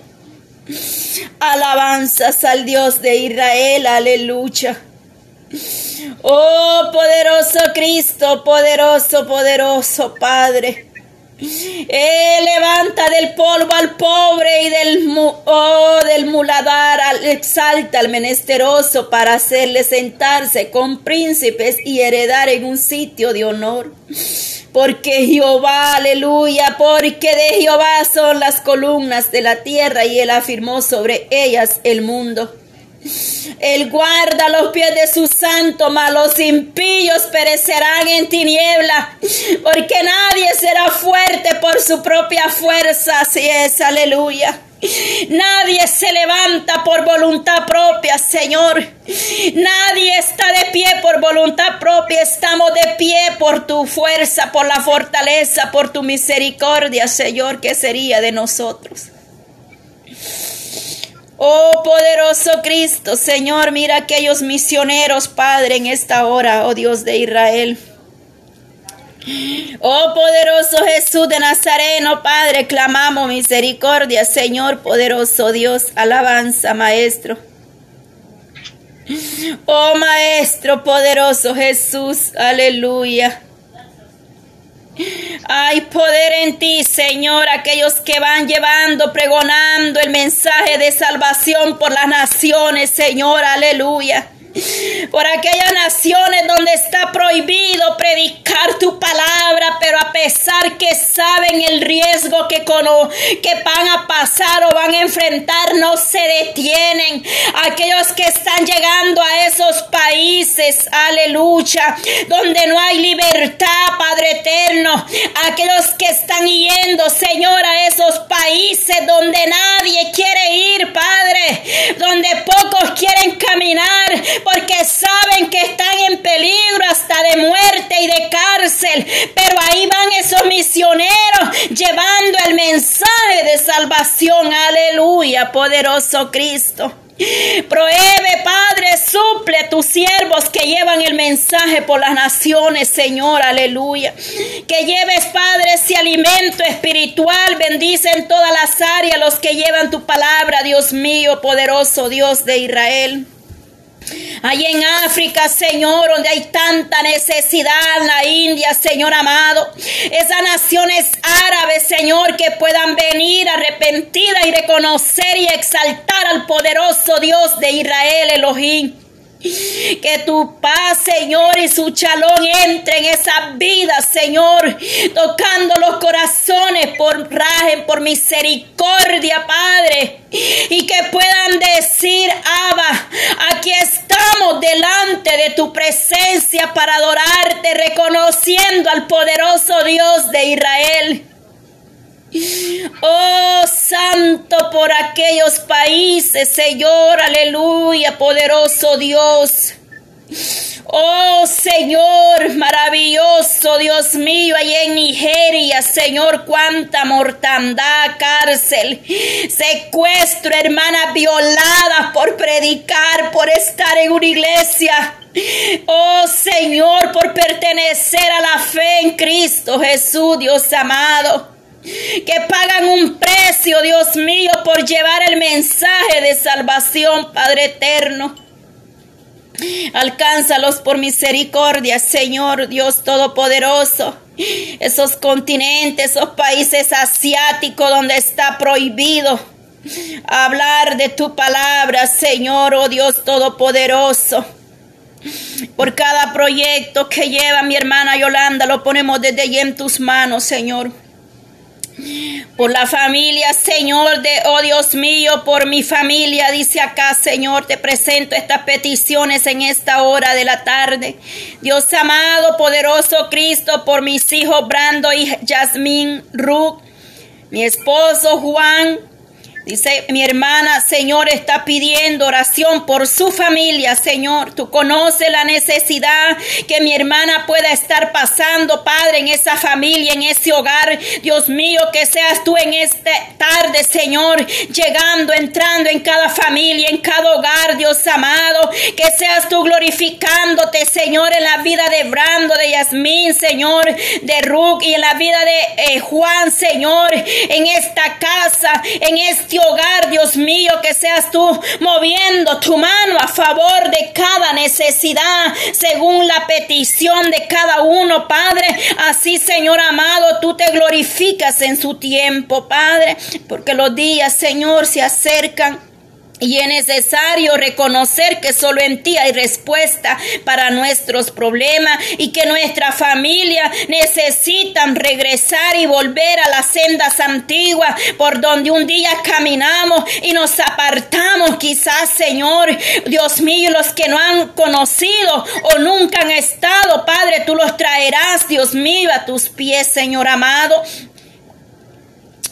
S2: Alabanzas al Dios de Israel, aleluya. Oh poderoso Cristo, poderoso, poderoso Padre. Él levanta del polvo al pobre y del, oh, del muladar al, exalta al menesteroso para hacerle sentarse con príncipes y heredar en un sitio de honor. Porque Jehová, aleluya, porque de Jehová son las columnas de la tierra y él afirmó sobre ellas el mundo. Él guarda los pies de sus santos, mas los impíos perecerán en tiniebla, porque nadie será fuerte por su propia fuerza, así es, aleluya. Nadie se levanta por voluntad propia, Señor. Nadie está de pie por voluntad propia. Estamos de pie por tu fuerza, por la fortaleza, por tu misericordia, Señor, que sería de nosotros. Oh poderoso Cristo, Señor, mira aquellos misioneros, Padre, en esta hora, oh Dios de Israel. Oh poderoso Jesús de Nazareno, Padre, clamamos misericordia, Señor poderoso Dios, alabanza, Maestro. Oh Maestro poderoso Jesús, aleluya. Hay poder en ti, Señor, aquellos que van llevando, pregonando el mensaje de salvación por las naciones, Señor, aleluya. Por aquellas naciones donde está prohibido predicar tu palabra, pero a pesar que saben el riesgo que, que van a pasar o van a enfrentar, no se detienen. Aquellos que están llegando a esos países, aleluya, donde no hay libertad, Padre eterno, aquellos que están yendo, Señor, a esos países donde nadie quiere ir, Padre, donde pocos quieren caminar, porque saben que están en hasta de muerte y de cárcel. Pero ahí van esos misioneros llevando el mensaje de salvación. Aleluya, poderoso Cristo. Prohíbe, Padre, suple a tus siervos que llevan el mensaje por las naciones, Señor, aleluya. Que lleves, Padre, ese alimento espiritual, bendice en todas las áreas los que llevan tu palabra, Dios mío, poderoso Dios de Israel. Allí en África, Señor, donde hay tanta necesidad, la India, Señor amado. Esas naciones árabes, Señor, que puedan venir arrepentidas y reconocer y exaltar al poderoso Dios de Israel, Elohim. Que tu paz, Señor, y su chalón entre en esa vida, Señor, tocando los corazones por rajen, por misericordia, Padre. Y que puedan decir, Abba, aquí estamos delante de tu presencia para adorarte, reconociendo al poderoso Dios de Israel. Oh Santo por aquellos países, Señor, aleluya, poderoso Dios. Oh Señor, maravilloso Dios mío, allá en Nigeria, Señor, cuánta mortandad, cárcel, secuestro, hermanas violadas por predicar, por estar en una iglesia. Oh Señor, por pertenecer a la fe en Cristo Jesús, Dios amado que pagan un precio, Dios mío, por llevar el mensaje de salvación, Padre eterno. Alcánzalos por misericordia, Señor Dios Todopoderoso. Esos continentes, esos países asiáticos donde está prohibido hablar de tu palabra, Señor, oh Dios Todopoderoso. Por cada proyecto que lleva mi hermana Yolanda, lo ponemos desde allí en tus manos, Señor por la familia, Señor, de, oh Dios mío, por mi familia, dice acá, Señor, te presento estas peticiones en esta hora de la tarde. Dios amado, poderoso Cristo, por mis hijos Brando y Yasmín Ruth, mi esposo Juan, Dice mi hermana, Señor, está pidiendo oración por su familia, Señor. Tú conoces la necesidad que mi hermana pueda estar pasando, Padre, en esa familia, en ese hogar. Dios mío, que seas tú en esta tarde, Señor, llegando, entrando en cada familia, en cada hogar, Dios amado. Que seas tú glorificándote, Señor, en la vida de Brando, de Yasmín, Señor, de Ruth y en la vida de eh, Juan, Señor, en esta casa, en este hogar, Dios mío, que seas tú moviendo tu mano a favor de cada necesidad, según la petición de cada uno, Padre. Así, Señor amado, tú te glorificas en su tiempo, Padre, porque los días, Señor, se acercan. Y es necesario reconocer que solo en ti hay respuesta para nuestros problemas y que nuestra familia necesitan regresar y volver a las sendas antiguas por donde un día caminamos y nos apartamos quizás, Señor, Dios mío, los que no han conocido o nunca han estado, Padre, tú los traerás, Dios mío, a tus pies, Señor amado.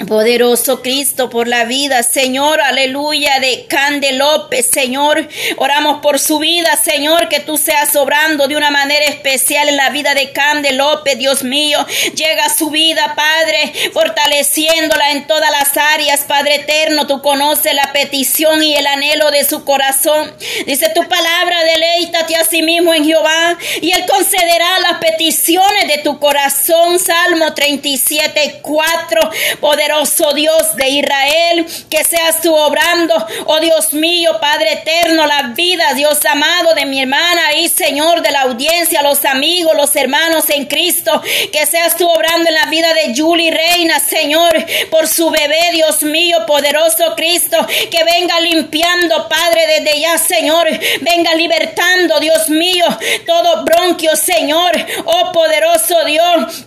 S2: Poderoso Cristo por la vida, Señor, aleluya, de Cande López, Señor. Oramos por su vida, Señor, que tú seas obrando de una manera especial en la vida de Cande López, Dios mío. Llega a su vida, Padre, fortaleciéndola en todas las áreas, Padre eterno. Tú conoces la petición y el anhelo de su corazón. Dice tu palabra, deleítate a sí mismo en Jehová y Él concederá las peticiones de tu corazón. Salmo 37, 4. Poderoso poderoso Dios de Israel, que seas tú obrando, oh Dios mío, Padre eterno, la vida, Dios amado de mi hermana y Señor de la audiencia, los amigos, los hermanos en Cristo, que seas tú obrando en la vida de Julie Reina, Señor, por su bebé, Dios mío, poderoso Cristo, que venga limpiando, Padre, desde ya, Señor, venga libertando, Dios mío, todo bronquio, Señor, oh poderoso Dios.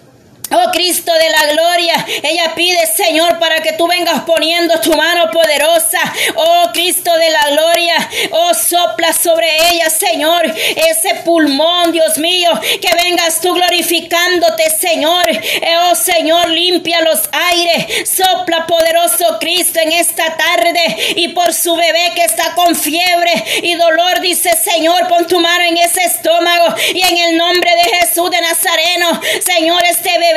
S2: Oh Cristo de la gloria, ella pide Señor para que tú vengas poniendo tu mano poderosa. Oh Cristo de la gloria, oh sopla sobre ella Señor ese pulmón Dios mío, que vengas tú glorificándote Señor. Oh Señor, limpia los aires, sopla poderoso Cristo en esta tarde y por su bebé que está con fiebre y dolor dice Señor, pon tu mano en ese estómago y en el nombre de Jesús de Nazareno, Señor, este bebé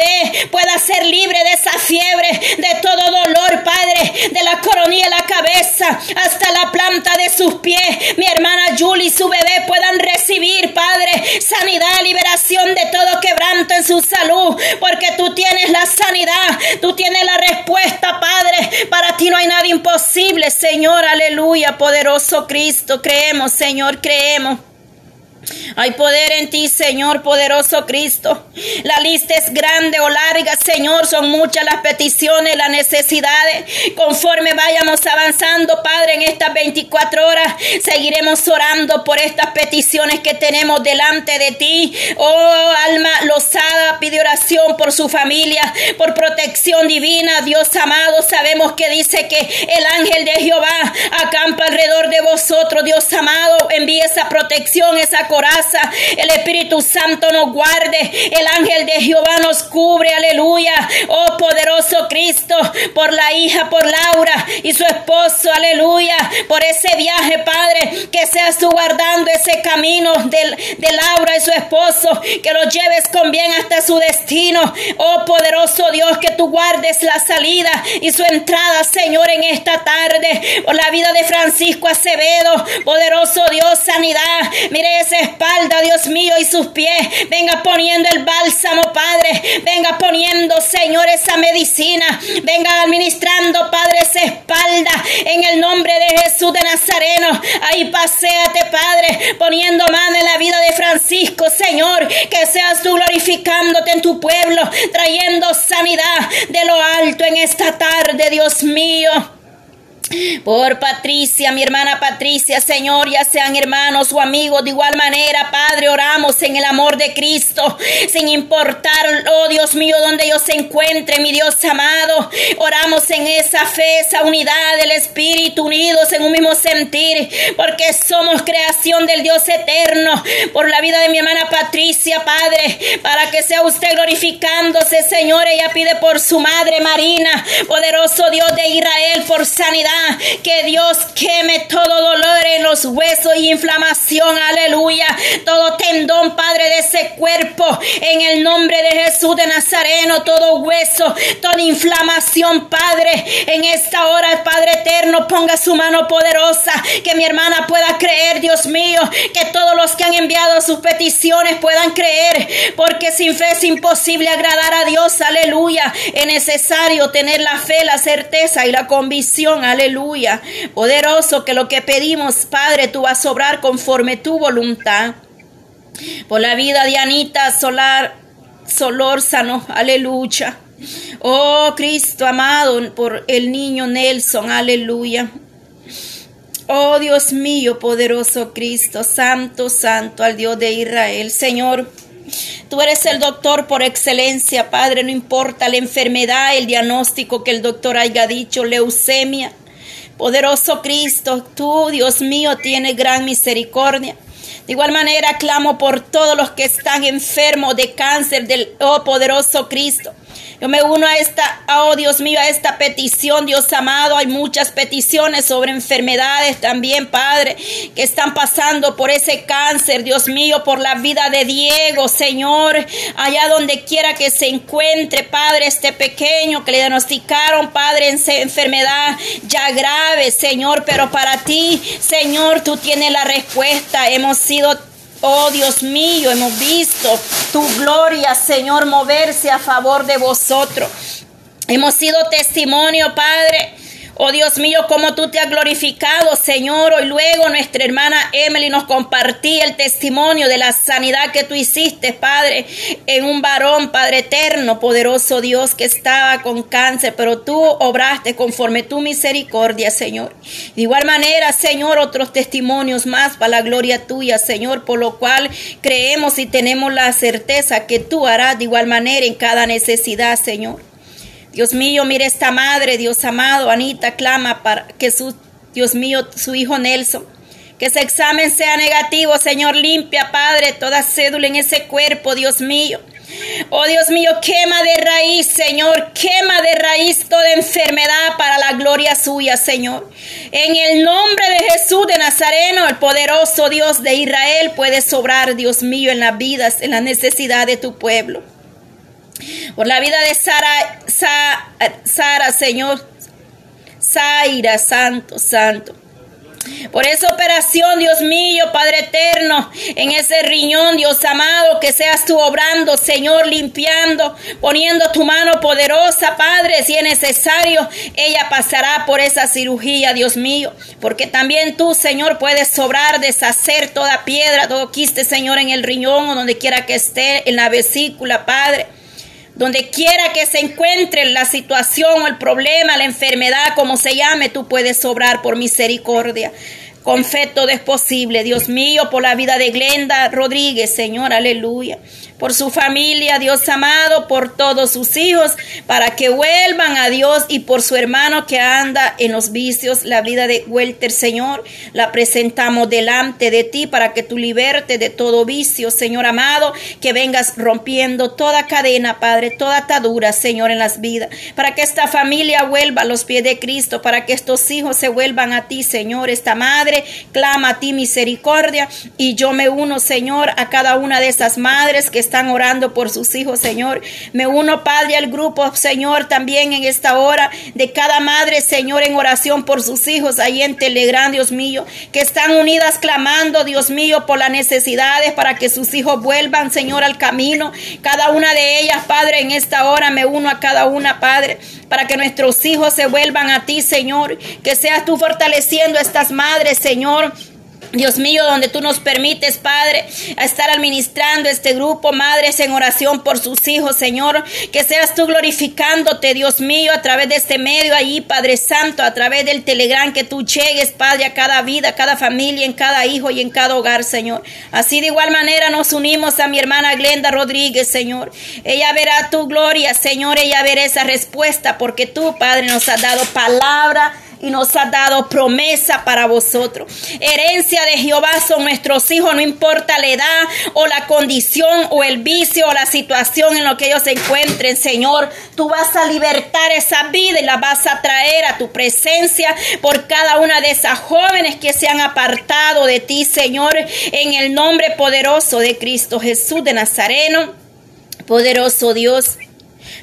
S2: pueda ser libre de esa fiebre, de todo dolor, Padre, de la coronilla de la cabeza hasta la planta de sus pies. Mi hermana Julie y su bebé puedan recibir, Padre, sanidad, liberación de todo quebranto en su salud, porque tú tienes la sanidad, tú tienes la respuesta, Padre. Para ti no hay nada imposible, Señor, aleluya, poderoso Cristo. Creemos, Señor, creemos. Hay poder en ti, Señor poderoso Cristo. La lista es grande o larga, Señor. Son muchas las peticiones, las necesidades. Conforme vayamos avanzando, Padre, en estas 24 horas, seguiremos orando por estas peticiones que tenemos delante de ti. Oh, alma losada, pide oración por su familia, por protección divina. Dios amado, sabemos que dice que el ángel de Jehová acampa alrededor de vosotros. Dios amado, envíe esa protección, esa coraza. El Espíritu Santo nos guarde. El ángel de Jehová nos cubre. Aleluya. Oh poderoso Cristo. Por la hija, por Laura y su esposo. Aleluya. Por ese viaje, Padre. Que seas tú guardando ese camino de, de Laura y su esposo. Que los lleves con bien hasta su destino. Oh poderoso Dios. Que tú guardes la salida y su entrada, Señor, en esta tarde. Por la vida de Francisco Acevedo. Poderoso Dios, sanidad. Mire ese espalda, Dios mío, y sus pies. Venga poniendo el bálsamo, Padre. Venga poniendo, Señor, esa medicina. Venga administrando, Padre, esa espalda. En el nombre de Jesús de Nazareno. Ahí paséate, Padre, poniendo mano en la vida de Francisco, Señor. Que seas tú glorificándote en tu pueblo, trayendo sanidad de lo alto en esta tarde, Dios mío. Por Patricia, mi hermana Patricia, Señor, ya sean hermanos o amigos, de igual manera, Padre, oramos en el amor de Cristo, sin importar, oh Dios mío, donde ellos se encuentren, mi Dios amado. Oramos en esa fe, esa unidad del Espíritu, unidos en un mismo sentir, porque somos creación del Dios eterno. Por la vida de mi hermana Patricia, Padre, para que sea usted glorificándose, Señor. Ella pide por su madre Marina, poderoso Dios de Israel, por sanidad que Dios queme todo dolor en los huesos y inflamación. Aleluya. Todo tendón, Padre, de ese cuerpo. En el nombre de Jesús de Nazareno, todo hueso, toda inflamación, Padre. En esta hora, Padre eterno, ponga su mano poderosa. Que mi hermana pueda creer, Dios mío. Que todos los que han enviado sus peticiones puedan creer. Porque sin fe es imposible agradar a Dios. Aleluya. Es necesario tener la fe, la certeza y la convicción. Aleluya aleluya. Poderoso que lo que pedimos, Padre, tú vas a obrar conforme tu voluntad. Por la vida de Anita Solar, Solórzano, aleluya. Oh Cristo amado, por el niño Nelson, aleluya. Oh Dios mío, poderoso Cristo, santo, santo al Dios de Israel. Señor, Tú eres el doctor por excelencia, Padre, no importa la enfermedad, el diagnóstico que el doctor haya dicho, leucemia, Poderoso Cristo, tú, Dios mío, tienes gran misericordia. De igual manera, clamo por todos los que están enfermos de cáncer del, oh poderoso Cristo. Yo me uno a esta, oh Dios mío, a esta petición, Dios amado. Hay muchas peticiones sobre enfermedades también, Padre, que están pasando por ese cáncer, Dios mío, por la vida de Diego, Señor. Allá donde quiera que se encuentre, Padre, este pequeño que le diagnosticaron, Padre, en enfermedad ya grave, Señor. Pero para ti, Señor, tú tienes la respuesta. Hemos sido Oh Dios mío, hemos visto tu gloria, Señor, moverse a favor de vosotros. Hemos sido testimonio, Padre, Oh Dios mío, como tú te has glorificado, Señor. Hoy luego nuestra hermana Emily nos compartía el testimonio de la sanidad que tú hiciste, Padre, en un varón, Padre eterno, poderoso Dios, que estaba con cáncer, pero tú obraste conforme tu misericordia, Señor. De igual manera, Señor, otros testimonios más para la gloria tuya, Señor, por lo cual creemos y tenemos la certeza que tú harás de igual manera en cada necesidad, Señor. Dios mío, mire esta madre, Dios amado, Anita, clama para que su, Dios mío, su hijo Nelson, que ese examen sea negativo, Señor, limpia, Padre, toda cédula en ese cuerpo, Dios mío. Oh Dios mío, quema de raíz, Señor, quema de raíz toda enfermedad para la gloria suya, Señor. En el nombre de Jesús de Nazareno, el poderoso Dios de Israel puede sobrar, Dios mío, en las vidas, en la necesidad de tu pueblo por la vida de Sara, Sara, Señor, Zaira, Santo, Santo. Por esa operación, Dios mío, Padre eterno, en ese riñón, Dios amado, que seas tú obrando, Señor, limpiando, poniendo tu mano poderosa, Padre, si es necesario, ella pasará por esa cirugía, Dios mío, porque también tú, Señor, puedes sobrar, deshacer toda piedra, todo quiste, Señor, en el riñón o donde quiera que esté, en la vesícula, Padre. Donde quiera que se encuentre la situación o el problema, la enfermedad, como se llame, tú puedes sobrar por misericordia. Con fe todo es posible, Dios mío, por la vida de Glenda Rodríguez, Señor, aleluya por su familia, Dios amado, por todos sus hijos, para que vuelvan a Dios y por su hermano que anda en los vicios, la vida de Welter, Señor, la presentamos delante de ti para que tú liberte de todo vicio, Señor amado, que vengas rompiendo toda cadena, Padre, toda atadura, Señor, en las vidas, para que esta familia vuelva a los pies de Cristo, para que estos hijos se vuelvan a ti, Señor, esta madre clama a ti misericordia y yo me uno, Señor, a cada una de esas madres que están orando por sus hijos, Señor. Me uno, Padre, al grupo, Señor, también en esta hora de cada madre, Señor, en oración por sus hijos ahí en Telegram, Dios mío, que están unidas clamando, Dios mío, por las necesidades para que sus hijos vuelvan, Señor, al camino. Cada una de ellas, Padre, en esta hora me uno a cada una, Padre, para que nuestros hijos se vuelvan a ti, Señor. Que seas tú fortaleciendo a estas madres, Señor Dios mío, donde tú nos permites, Padre, estar administrando este grupo, madres en oración por sus hijos, Señor, que seas tú glorificándote, Dios mío, a través de este medio allí, Padre Santo, a través del Telegram, que tú llegues, Padre, a cada vida, a cada familia, en cada hijo y en cada hogar, Señor. Así de igual manera nos unimos a mi hermana Glenda Rodríguez, Señor. Ella verá tu gloria, Señor, ella verá esa respuesta, porque tú, Padre, nos has dado palabra y nos ha dado promesa para vosotros. Herencia de Jehová son nuestros hijos, no importa la edad o la condición o el vicio o la situación en lo que ellos se encuentren, Señor. Tú vas a libertar esa vida y la vas a traer a tu presencia por cada una de esas jóvenes que se han apartado de ti, Señor, en el nombre poderoso de Cristo Jesús de Nazareno. Poderoso Dios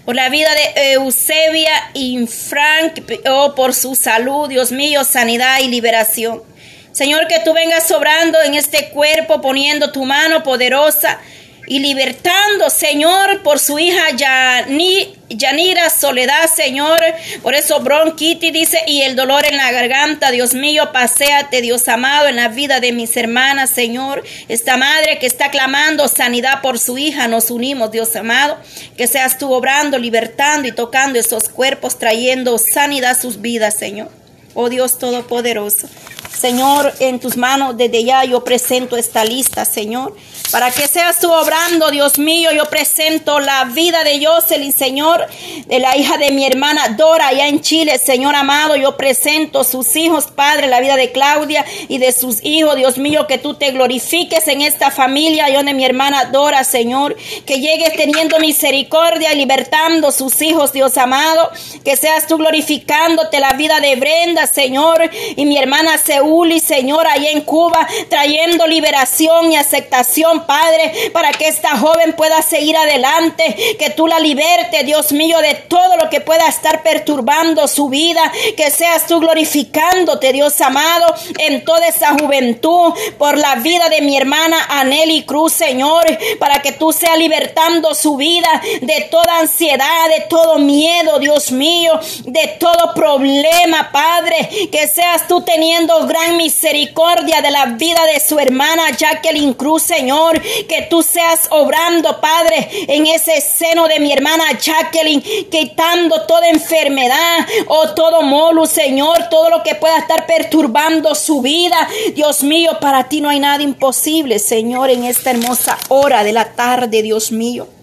S2: por la vida de Eusebia y Frank, oh, por su salud, Dios mío, sanidad y liberación. Señor, que tú vengas sobrando en este cuerpo, poniendo tu mano poderosa y libertando, Señor, por su hija Yanira Soledad, Señor. Por eso bronquitis dice, y el dolor en la garganta, Dios mío, paséate, Dios amado, en la vida de mis hermanas, Señor. Esta madre que está clamando sanidad por su hija, nos unimos, Dios amado. Que seas tú obrando, libertando y tocando esos cuerpos, trayendo sanidad a sus vidas, Señor. Oh Dios Todopoderoso. Señor, en tus manos desde ya yo presento esta lista, Señor. Para que seas tú obrando, Dios mío, yo presento la vida de Jocelyn, Señor, de la hija de mi hermana Dora, allá en Chile, Señor amado. Yo presento sus hijos, Padre, la vida de Claudia y de sus hijos, Dios mío, que tú te glorifiques en esta familia, yo de mi hermana Dora, Señor. Que llegues teniendo misericordia y libertando sus hijos, Dios amado. Que seas tú glorificándote la vida de Brenda, Señor, y mi hermana Seúl, y Señor, allá en Cuba, trayendo liberación y aceptación Padre, para que esta joven pueda seguir adelante, que tú la liberte, Dios mío, de todo lo que pueda estar perturbando su vida, que seas tú glorificándote, Dios amado, en toda esa juventud, por la vida de mi hermana Aneli Cruz, Señor, para que tú seas libertando su vida de toda ansiedad, de todo miedo, Dios mío, de todo problema, Padre, que seas tú teniendo gran misericordia de la vida de su hermana Jacqueline Cruz, Señor, que tú seas obrando, Padre, en ese seno de mi hermana Jacqueline, quitando toda enfermedad o todo molo, Señor, todo lo que pueda estar perturbando su vida. Dios mío, para ti no hay nada imposible, Señor, en esta hermosa hora de la tarde, Dios mío.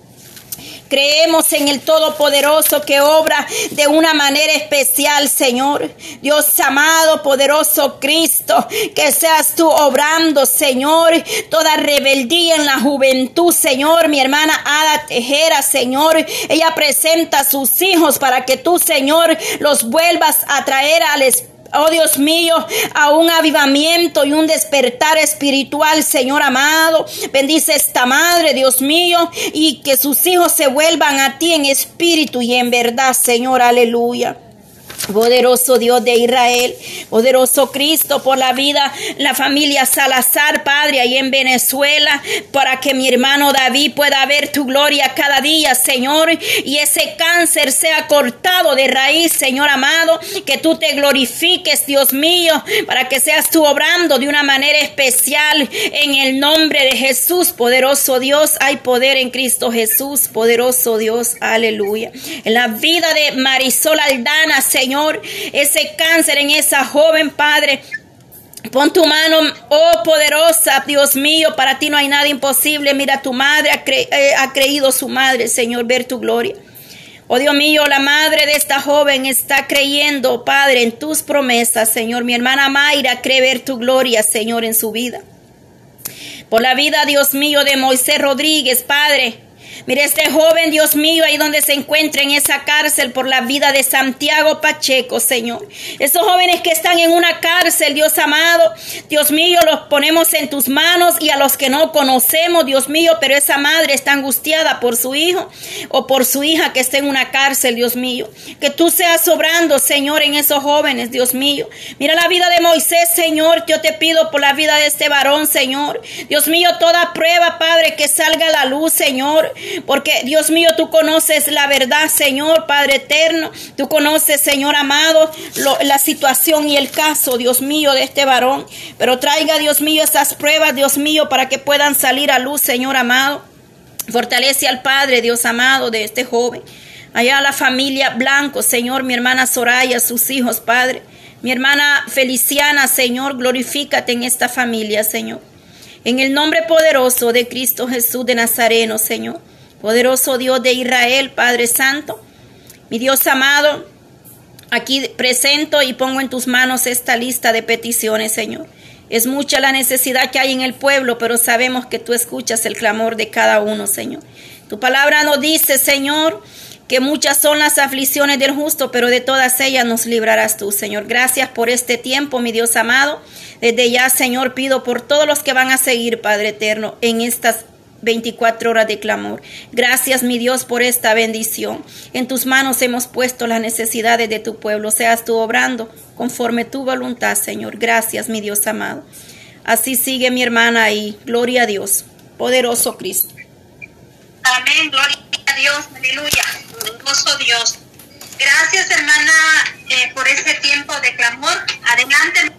S2: Creemos en el Todopoderoso que obra de una manera especial, Señor. Dios amado, poderoso Cristo, que seas tú obrando, Señor, toda rebeldía en la juventud, Señor. Mi hermana Ada Tejera, Señor, ella presenta a sus hijos para que tú, Señor, los vuelvas a traer al Espíritu oh Dios mío, a un avivamiento y un despertar espiritual, Señor amado. Bendice esta madre, Dios mío, y que sus hijos se vuelvan a ti en espíritu y en verdad, Señor, aleluya. Poderoso Dios de Israel, poderoso Cristo, por la vida, la familia Salazar, Padre, ahí en Venezuela, para que mi hermano David pueda ver tu gloria cada día, Señor, y ese cáncer sea cortado de raíz, Señor amado, que tú te glorifiques, Dios mío, para que seas tú obrando de una manera especial en el nombre de Jesús, poderoso Dios, hay poder en Cristo Jesús, poderoso Dios, aleluya. En la vida de Marisol Aldana, Señor, Señor, ese cáncer en esa joven, Padre. Pon tu mano, oh poderosa, Dios mío, para ti no hay nada imposible. Mira, tu madre ha, eh, ha creído su madre, Señor, ver tu gloria. Oh Dios mío, la madre de esta joven está creyendo, Padre, en tus promesas, Señor. Mi hermana Mayra cree ver tu gloria, Señor, en su vida. Por la vida, Dios mío, de Moisés Rodríguez, Padre. Mire este joven, Dios mío, ahí donde se encuentra en esa cárcel por la vida de Santiago Pacheco, Señor. Esos jóvenes que están en una cárcel, Dios amado, Dios mío, los ponemos en tus manos y a los que no conocemos, Dios mío, pero esa madre está angustiada por su hijo o por su hija que está en una cárcel, Dios mío. Que tú seas sobrando, Señor, en esos jóvenes, Dios mío. Mira la vida de Moisés, Señor, yo te pido por la vida de este varón, Señor. Dios mío, toda prueba, Padre, que salga a la luz, Señor. Porque Dios mío, tú conoces la verdad, Señor, Padre eterno. Tú conoces, Señor amado, la situación y el caso, Dios mío, de este varón. Pero traiga, Dios mío, esas pruebas, Dios mío, para que puedan salir a luz, Señor amado. Fortalece al Padre, Dios amado, de este joven. Allá la familia Blanco, Señor, mi hermana Soraya, sus hijos, Padre. Mi hermana Feliciana, Señor, glorifícate en esta familia, Señor. En el nombre poderoso de Cristo Jesús de Nazareno, Señor. Poderoso Dios de Israel, Padre Santo, mi Dios amado, aquí presento y pongo en tus manos esta lista de peticiones, Señor. Es mucha la necesidad que hay en el pueblo, pero sabemos que tú escuchas el clamor de cada uno, Señor. Tu palabra nos dice, Señor, que muchas son las aflicciones del justo, pero de todas ellas nos librarás tú, Señor. Gracias por este tiempo, mi Dios amado. Desde ya, Señor, pido por todos los que van a seguir, Padre eterno, en estas 24 horas de clamor. Gracias, mi Dios, por esta bendición. En tus manos hemos puesto las necesidades de tu pueblo. Seas tú obrando conforme tu voluntad, Señor. Gracias, mi Dios amado. Así sigue mi hermana ahí. Gloria a Dios. Poderoso Cristo.
S1: Amén. Gloria a Dios. Aleluya. Poderoso Dios. Gracias, hermana, eh, por ese tiempo de clamor. Adelante.